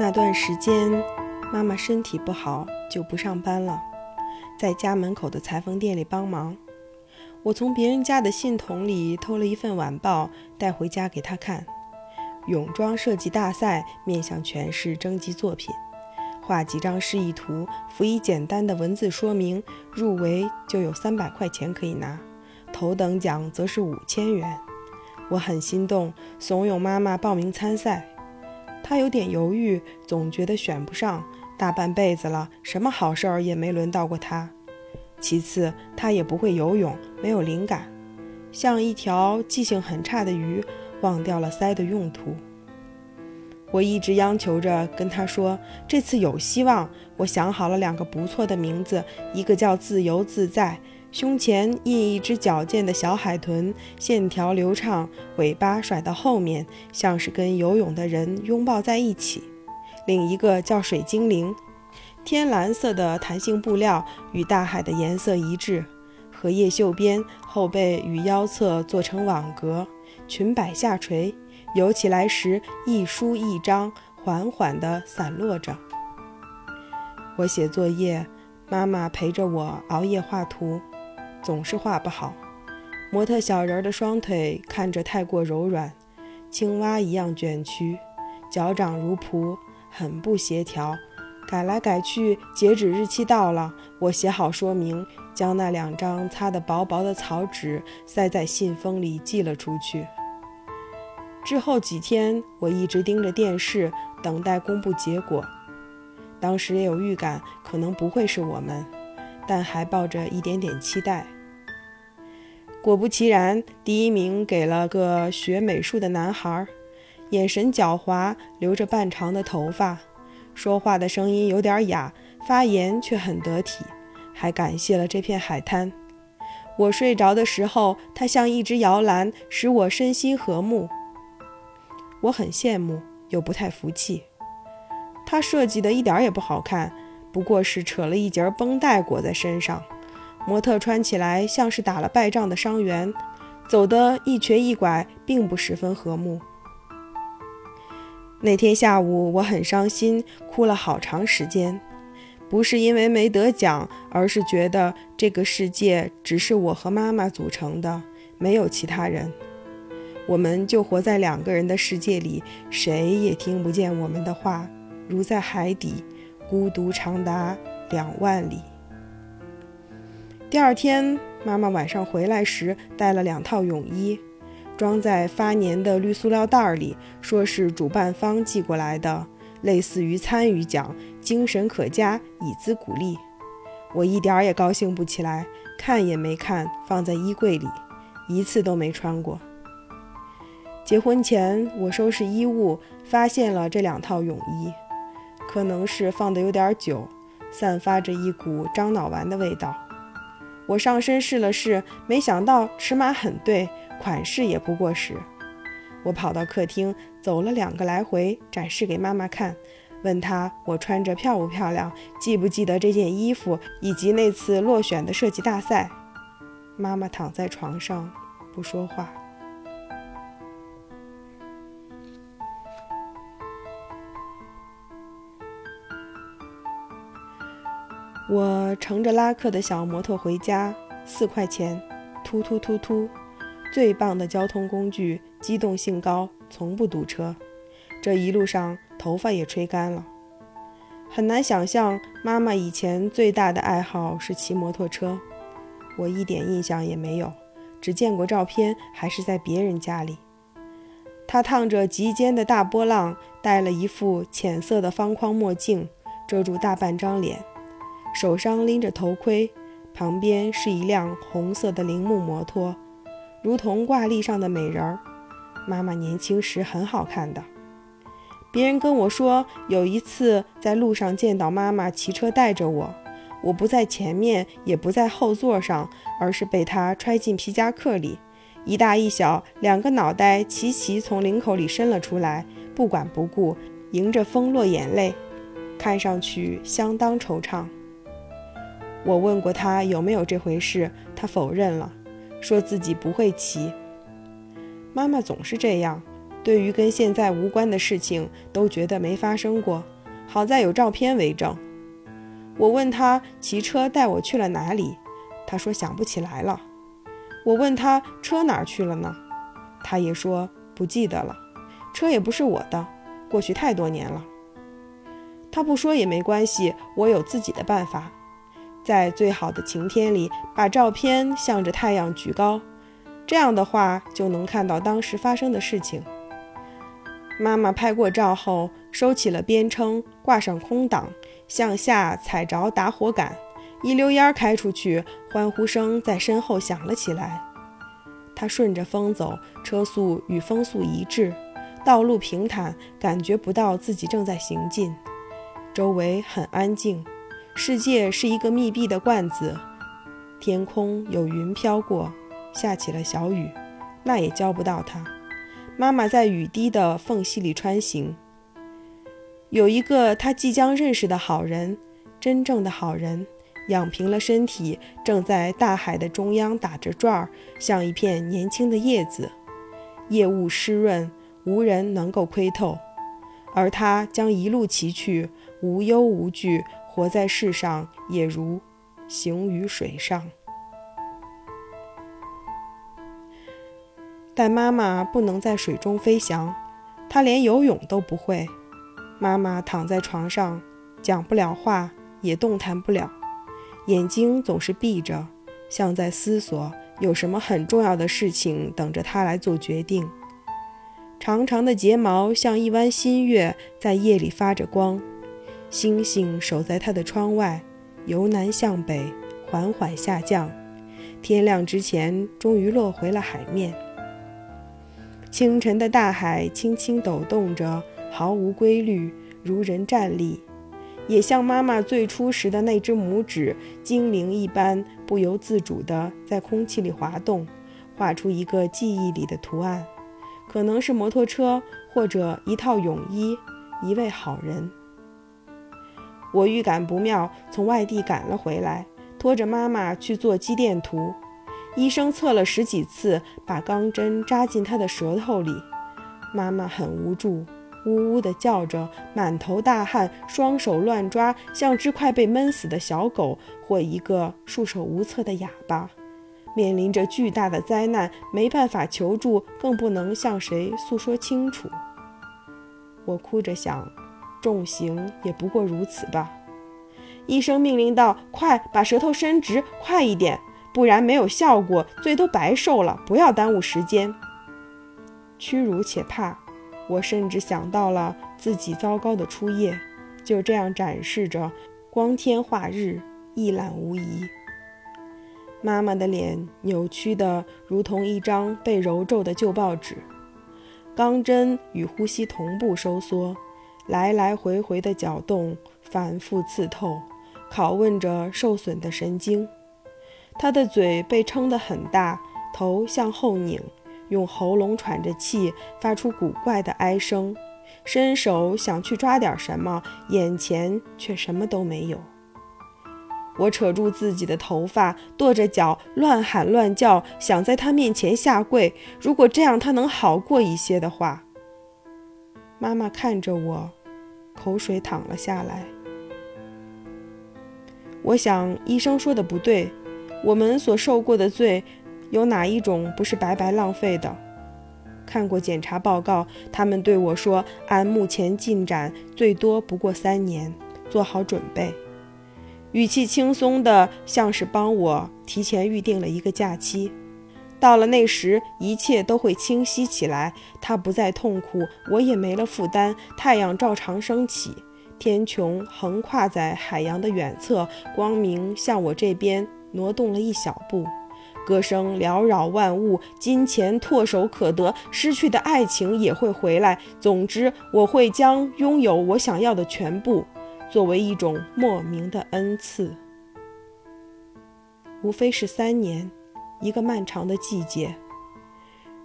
那段时间，妈妈身体不好，就不上班了，在家门口的裁缝店里帮忙。我从别人家的信筒里偷了一份晚报，带回家给她看。泳装设计大赛面向全市征集作品，画几张示意图，附以简单的文字说明，入围就有三百块钱可以拿，头等奖则是五千元。我很心动，怂恿妈妈报名参赛。他有点犹豫，总觉得选不上。大半辈子了，什么好事儿也没轮到过他。其次，他也不会游泳，没有灵感，像一条记性很差的鱼。忘掉了鳃的用途，我一直央求着跟他说：“这次有希望。”我想好了两个不错的名字，一个叫“自由自在”，胸前印一只矫健的小海豚，线条流畅，尾巴甩到后面，像是跟游泳的人拥抱在一起；另一个叫“水精灵”，天蓝色的弹性布料与大海的颜色一致，荷叶袖边，后背与腰侧做成网格。裙摆下垂，游起来时一舒一张，缓缓地散落着。我写作业，妈妈陪着我熬夜画图，总是画不好。模特小人的双腿看着太过柔软，青蛙一样卷曲，脚掌如蹼，很不协调。改来改去，截止日期到了，我写好说明，将那两张擦得薄薄的草纸塞在信封里寄了出去。之后几天，我一直盯着电视，等待公布结果。当时也有预感，可能不会是我们，但还抱着一点点期待。果不其然，第一名给了个学美术的男孩，眼神狡猾，留着半长的头发，说话的声音有点哑，发言却很得体，还感谢了这片海滩。我睡着的时候，他像一只摇篮，使我身心和睦。我很羡慕，又不太服气。他设计的一点也不好看，不过是扯了一截绷带裹在身上，模特穿起来像是打了败仗的伤员，走得一瘸一拐，并不十分和睦。那天下午我很伤心，哭了好长时间，不是因为没得奖，而是觉得这个世界只是我和妈妈组成的，没有其他人。我们就活在两个人的世界里，谁也听不见我们的话，如在海底，孤独长达两万里。第二天，妈妈晚上回来时带了两套泳衣，装在发粘的绿塑料袋里，说是主办方寄过来的，类似于参与奖，精神可嘉，以资鼓励。我一点儿也高兴不起来，看也没看，放在衣柜里，一次都没穿过。结婚前，我收拾衣物，发现了这两套泳衣，可能是放的有点久，散发着一股樟脑丸的味道。我上身试了试，没想到尺码很对，款式也不过时。我跑到客厅，走了两个来回，展示给妈妈看，问她我穿着漂不漂亮，记不记得这件衣服，以及那次落选的设计大赛。妈妈躺在床上，不说话。我乘着拉客的小摩托回家，四块钱，突突突突，最棒的交通工具，机动性高，从不堵车。这一路上头发也吹干了。很难想象妈妈以前最大的爱好是骑摩托车，我一点印象也没有，只见过照片，还是在别人家里。她烫着及肩的大波浪，戴了一副浅色的方框墨镜，遮住大半张脸。手上拎着头盔，旁边是一辆红色的铃木摩托，如同挂历上的美人儿。妈妈年轻时很好看的。别人跟我说，有一次在路上见到妈妈骑车带着我，我不在前面，也不在后座上，而是被她揣进皮夹克里，一大一小两个脑袋齐齐从领口里伸了出来，不管不顾，迎着风落眼泪，看上去相当惆怅。我问过他有没有这回事，他否认了，说自己不会骑。妈妈总是这样，对于跟现在无关的事情，都觉得没发生过。好在有照片为证。我问他骑车带我去了哪里，他说想不起来了。我问他车哪儿去了呢，他也说不记得了。车也不是我的，过去太多年了。他不说也没关系，我有自己的办法。在最好的晴天里，把照片向着太阳举高，这样的话就能看到当时发生的事情。妈妈拍过照后，收起了边撑，挂上空挡，向下踩着打火杆，一溜烟开出去，欢呼声在身后响了起来。他顺着风走，车速与风速一致，道路平坦，感觉不到自己正在行进。周围很安静，世界是一个密闭的罐子，天空有云飘过，下起了小雨，那也浇不到它。妈妈在雨滴的缝隙里穿行。有一个他即将认识的好人，真正的好人，养平了身体，正在大海的中央打着转儿，像一片年轻的叶子，夜雾湿润，无人能够窥透。而他将一路骑去。无忧无惧，活在世上也如行于水上。但妈妈不能在水中飞翔，她连游泳都不会。妈妈躺在床上，讲不了话，也动弹不了，眼睛总是闭着，像在思索有什么很重要的事情等着她来做决定。长长的睫毛像一弯新月，在夜里发着光。星星守在他的窗外，由南向北缓缓下降，天亮之前终于落回了海面。清晨的大海轻轻抖动着，毫无规律，如人站立，也像妈妈最初时的那只拇指，精灵一般不由自主地在空气里滑动，画出一个记忆里的图案，可能是摩托车，或者一套泳衣，一位好人。我预感不妙，从外地赶了回来，拖着妈妈去做肌电图。医生测了十几次，把钢针扎进她的舌头里。妈妈很无助，呜呜地叫着，满头大汗，双手乱抓，像只快被闷死的小狗或一个束手无策的哑巴。面临着巨大的灾难，没办法求助，更不能向谁诉说清楚。我哭着想。重刑也不过如此吧。医生命令道：“快把舌头伸直，快一点，不然没有效果，罪都白受了。不要耽误时间。”屈辱且怕，我甚至想到了自己糟糕的初夜，就这样展示着，光天化日，一览无遗。妈妈的脸扭曲的如同一张被揉皱的旧报纸，钢针与呼吸同步收缩。来来回回的搅动，反复刺透，拷问着受损的神经。他的嘴被撑得很大，头向后拧，用喉咙喘着气，发出古怪的哀声。伸手想去抓点什么，眼前却什么都没有。我扯住自己的头发，跺着脚，乱喊乱叫，想在他面前下跪。如果这样他能好过一些的话。妈妈看着我。口水淌了下来。我想，医生说的不对。我们所受过的罪，有哪一种不是白白浪费的？看过检查报告，他们对我说，按目前进展，最多不过三年，做好准备。语气轻松的，像是帮我提前预定了一个假期。到了那时，一切都会清晰起来。他不再痛苦，我也没了负担。太阳照常升起，天穹横跨在海洋的远侧，光明向我这边挪动了一小步。歌声缭绕万物，金钱唾手可得，失去的爱情也会回来。总之，我会将拥有我想要的全部，作为一种莫名的恩赐。无非是三年。一个漫长的季节，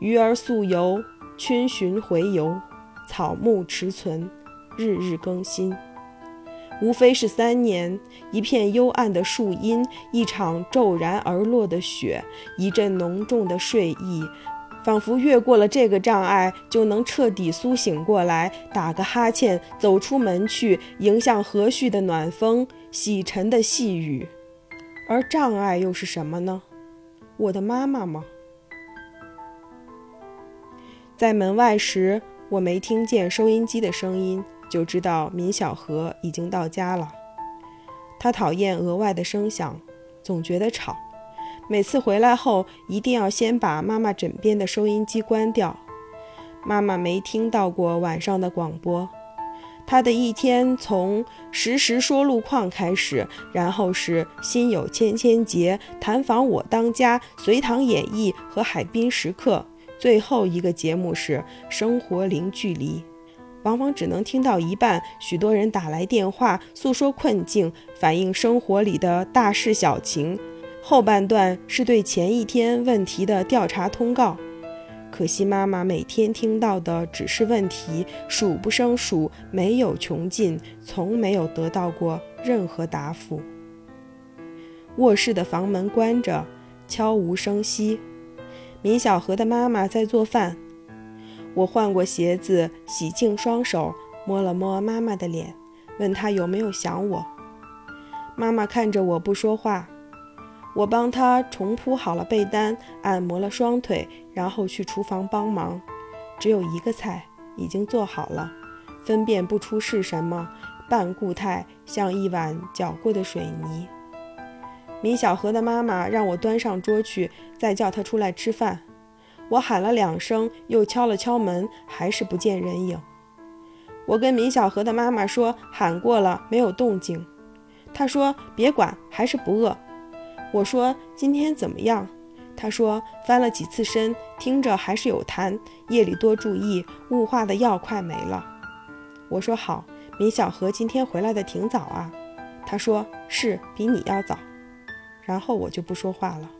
鱼儿溯游，逡巡回游，草木持存，日日更新。无非是三年，一片幽暗的树荫，一场骤然而落的雪，一阵浓重的睡意，仿佛越过了这个障碍，就能彻底苏醒过来，打个哈欠，走出门去，迎向和煦的暖风，洗尘的细雨。而障碍又是什么呢？我的妈妈吗？在门外时，我没听见收音机的声音，就知道闵小河已经到家了。他讨厌额外的声响，总觉得吵。每次回来后，一定要先把妈妈枕边的收音机关掉。妈妈没听到过晚上的广播。他的一天从实时说路况开始，然后是心有千千结、谈访我当家、隋唐演义和海滨时刻，最后一个节目是生活零距离。往往只能听到一半，许多人打来电话诉说困境，反映生活里的大事小情。后半段是对前一天问题的调查通告，可惜妈妈每天听到的只是问题，数不胜数，没有穷尽，从没有得到过任何答复。卧室的房门关着，悄无声息。闵小河的妈妈在做饭。我换过鞋子，洗净双手，摸了摸妈妈的脸，问她有没有想我。妈妈看着我不说话。我帮他重铺好了被单，按摩了双腿，然后去厨房帮忙。只有一个菜已经做好了，分辨不出是什么，半固态，像一碗搅过的水泥。米小河的妈妈让我端上桌去，再叫他出来吃饭。我喊了两声，又敲了敲门，还是不见人影。我跟米小河的妈妈说喊过了，没有动静。她说别管，还是不饿。我说今天怎么样？他说翻了几次身，听着还是有痰，夜里多注意，雾化的药快没了。我说好，米小河今天回来的挺早啊。他说是比你要早。然后我就不说话了。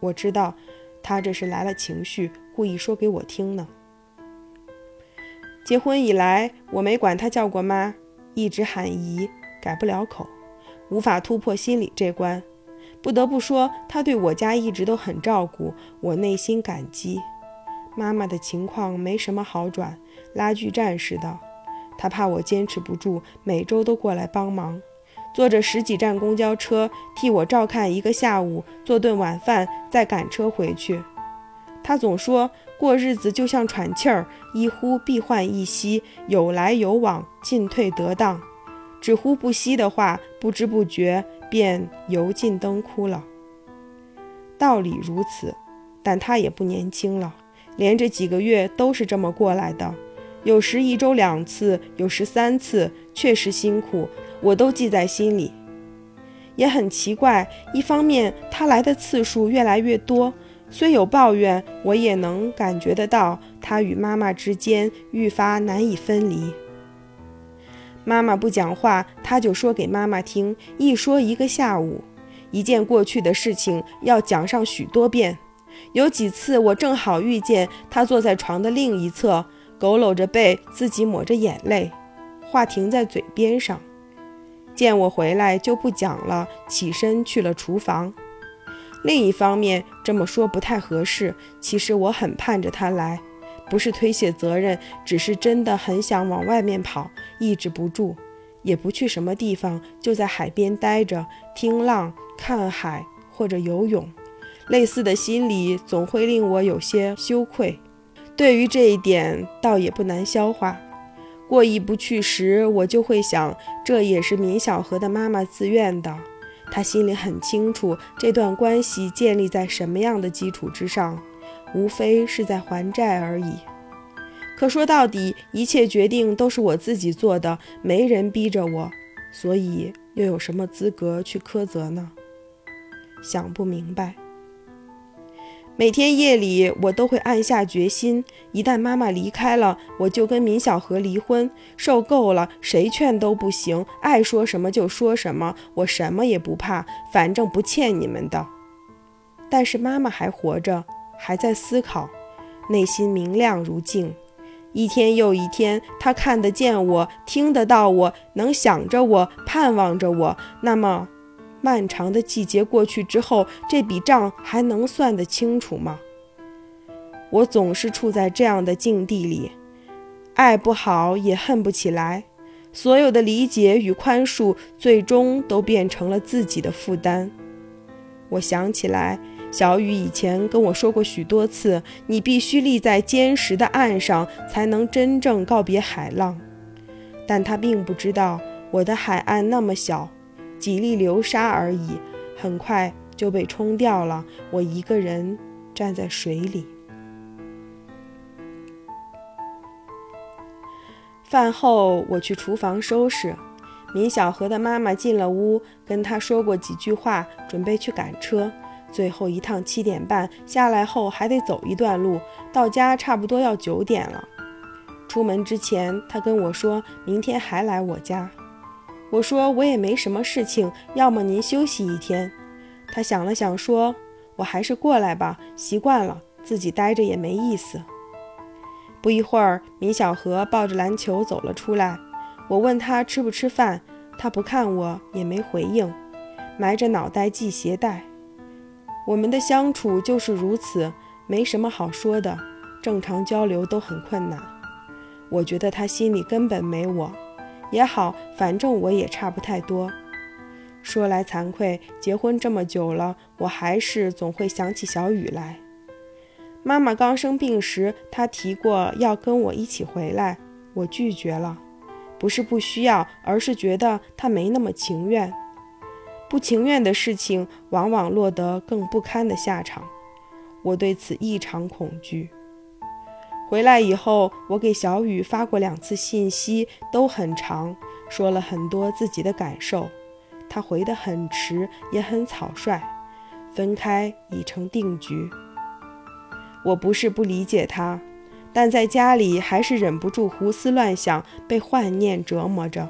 我知道他这是来了情绪，故意说给我听呢。结婚以来，我没管他叫过妈，一直喊姨，改不了口，无法突破心里这关。不得不说，他对我家一直都很照顾，我内心感激。妈妈的情况没什么好转，拉锯战似的。他怕我坚持不住，每周都过来帮忙，坐着十几站公交车替我照看一个下午，做顿晚饭，再赶车回去。他总说过日子就像喘气儿，一呼必换一吸，有来有往，进退得当。只呼不吸的话，不知不觉。便油尽灯枯了。道理如此，但他也不年轻了，连着几个月都是这么过来的，有时一周两次，有时三次，确实辛苦，我都记在心里。也很奇怪，一方面他来的次数越来越多，虽有抱怨，我也能感觉得到他与妈妈之间愈发难以分离。妈妈不讲话，他就说给妈妈听，一说一个下午，一件过去的事情要讲上许多遍。有几次我正好遇见他坐在床的另一侧，佝偻着背，自己抹着眼泪，话停在嘴边上。见我回来就不讲了，起身去了厨房。另一方面，这么说不太合适，其实我很盼着他来。不是推卸责任，只是真的很想往外面跑，抑制不住，也不去什么地方，就在海边待着，听浪、看海或者游泳。类似的心理总会令我有些羞愧。对于这一点，倒也不难消化。过意不去时，我就会想，这也是闵小河的妈妈自愿的。她心里很清楚，这段关系建立在什么样的基础之上。无非是在还债而已。可说到底，一切决定都是我自己做的，没人逼着我，所以又有什么资格去苛责呢？想不明白。每天夜里，我都会暗下决心：一旦妈妈离开了，我就跟闵小河离婚。受够了，谁劝都不行，爱说什么就说什么，我什么也不怕，反正不欠你们的。但是妈妈还活着。还在思考，内心明亮如镜。一天又一天，他看得见我，听得到我，能想着我，盼望着我。那么，漫长的季节过去之后，这笔账还能算得清楚吗？我总是处在这样的境地里，爱不好也恨不起来，所有的理解与宽恕，最终都变成了自己的负担。我想起来，小雨以前跟我说过许多次：“你必须立在坚实的岸上，才能真正告别海浪。”但他并不知道，我的海岸那么小，几粒流沙而已，很快就被冲掉了。我一个人站在水里。饭后，我去厨房收拾。米小河的妈妈进了屋，跟他说过几句话，准备去赶车。最后一趟七点半下来后，还得走一段路，到家差不多要九点了。出门之前，他跟我说明天还来我家。我说我也没什么事情，要么您休息一天。他想了想说：“我还是过来吧，习惯了，自己待着也没意思。”不一会儿，米小河抱着篮球走了出来。我问他吃不吃饭，他不看我，也没回应，埋着脑袋系鞋带。我们的相处就是如此，没什么好说的，正常交流都很困难。我觉得他心里根本没我，也好，反正我也差不太多。说来惭愧，结婚这么久了，我还是总会想起小雨来。妈妈刚生病时，他提过要跟我一起回来，我拒绝了。不是不需要，而是觉得他没那么情愿。不情愿的事情，往往落得更不堪的下场。我对此异常恐惧。回来以后，我给小雨发过两次信息，都很长，说了很多自己的感受。他回得很迟，也很草率。分开已成定局。我不是不理解他。但在家里还是忍不住胡思乱想，被幻念折磨着。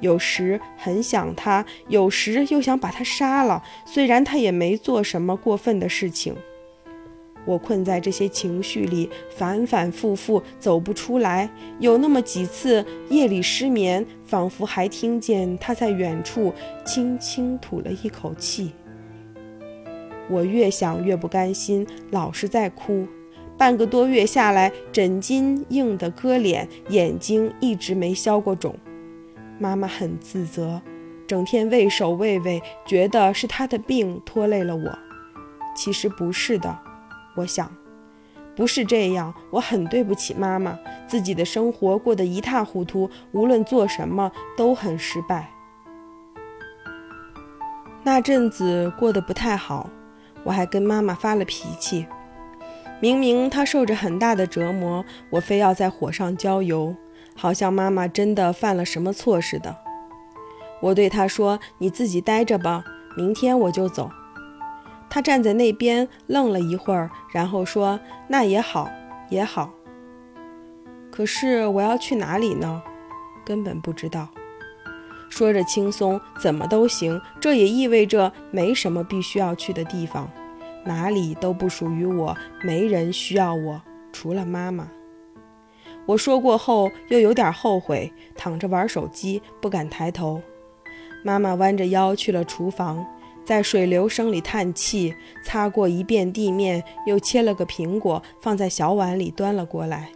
有时很想他，有时又想把他杀了。虽然他也没做什么过分的事情，我困在这些情绪里，反反复复走不出来。有那么几次夜里失眠，仿佛还听见他在远处轻轻吐了一口气。我越想越不甘心，老是在哭。半个多月下来，枕巾硬得割脸，眼睛一直没消过肿。妈妈很自责，整天畏首畏尾，觉得是她的病拖累了我。其实不是的，我想，不是这样。我很对不起妈妈，自己的生活过得一塌糊涂，无论做什么都很失败。那阵子过得不太好，我还跟妈妈发了脾气。明明她受着很大的折磨，我非要在火上浇油，好像妈妈真的犯了什么错似的。我对他说：“你自己待着吧，明天我就走。”他站在那边愣了一会儿，然后说：“那也好，也好。可是我要去哪里呢？根本不知道。”说着轻松，怎么都行。这也意味着没什么必须要去的地方。哪里都不属于我，没人需要我，除了妈妈。我说过后，又有点后悔，躺着玩手机，不敢抬头。妈妈弯着腰去了厨房，在水流声里叹气，擦过一遍地面，又切了个苹果，放在小碗里端了过来。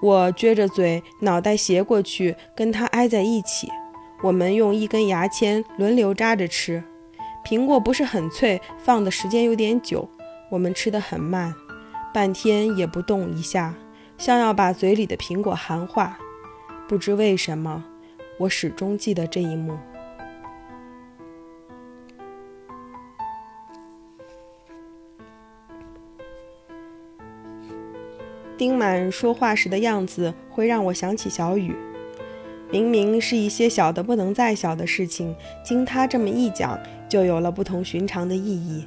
我撅着嘴，脑袋斜过去，跟她挨在一起。我们用一根牙签轮流扎着吃。苹果不是很脆，放的时间有点久，我们吃得很慢，半天也不动一下，像要把嘴里的苹果含化。不知为什么，我始终记得这一幕。丁满说话时的样子，会让我想起小雨。明明是一些小的不能再小的事情，经他这么一讲，就有了不同寻常的意义。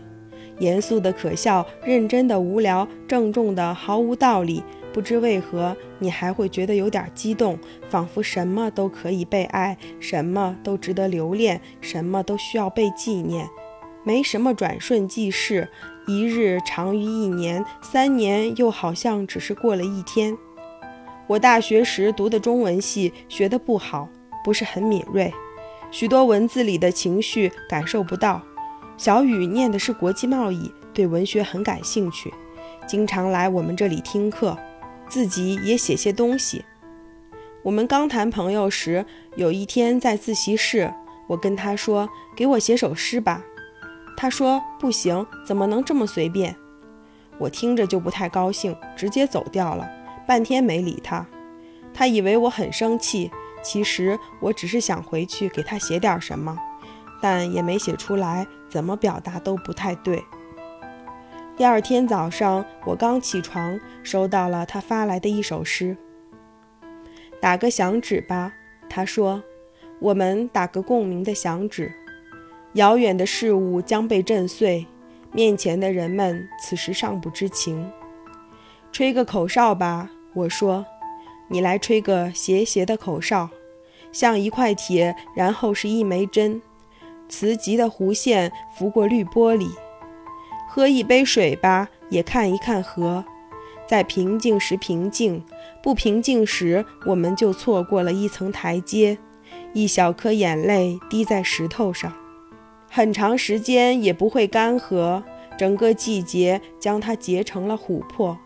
严肃的可笑，认真的无聊，郑重的毫无道理。不知为何，你还会觉得有点激动，仿佛什么都可以被爱，什么都值得留恋，什么都需要被纪念。没什么转瞬即逝，一日长于一年，三年又好像只是过了一天。我大学时读的中文系，学得不好，不是很敏锐，许多文字里的情绪感受不到。小雨念的是国际贸易，对文学很感兴趣，经常来我们这里听课，自己也写些东西。我们刚谈朋友时，有一天在自习室，我跟他说：“给我写首诗吧。”他说：“不行，怎么能这么随便？”我听着就不太高兴，直接走掉了。半天没理他，他以为我很生气，其实我只是想回去给他写点什么，但也没写出来，怎么表达都不太对。第二天早上，我刚起床，收到了他发来的一首诗。打个响指吧，他说：“我们打个共鸣的响指，遥远的事物将被震碎，面前的人们此时尚不知情。吹个口哨吧，我说，你来吹个斜斜的口哨，像一块铁，然后是一枚针，磁极的弧线拂过绿玻璃。喝一杯水吧，也看一看河。”在平静时平静，不平静时，我们就错过了一层台阶，一小颗眼泪滴在石头上，很长时间也不会干涸。整个季节将它结成了琥珀，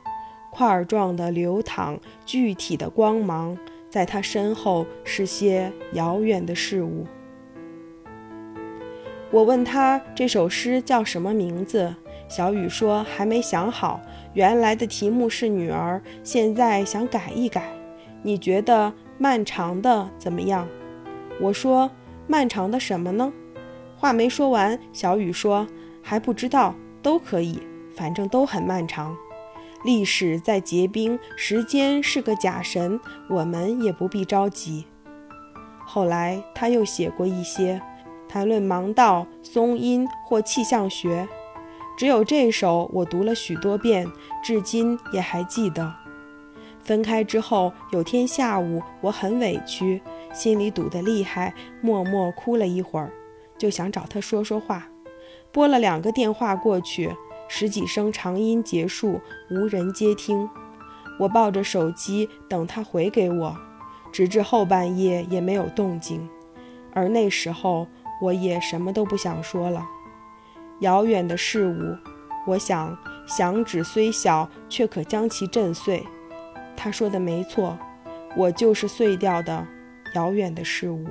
块状的流淌，具体的光芒，在它身后是些遥远的事物。我问他这首诗叫什么名字，小雨说还没想好。原来的题目是女儿，现在想改一改。你觉得漫长的怎么样？我说漫长的什么呢？话没说完，小雨说还不知道，都可以，反正都很漫长。历史在结冰，时间是个假神，我们也不必着急。后来他又写过一些，谈论盲道、松阴或气象学。只有这首我读了许多遍，至今也还记得。分开之后，有天下午我很委屈，心里堵得厉害，默默哭了一会儿，就想找他说说话。拨了两个电话过去，十几声长音结束，无人接听。我抱着手机等他回给我，直至后半夜也没有动静。而那时候我也什么都不想说了。遥远的事物，我想，响指虽小，却可将其震碎。他说的没错，我就是碎掉的遥远的事物。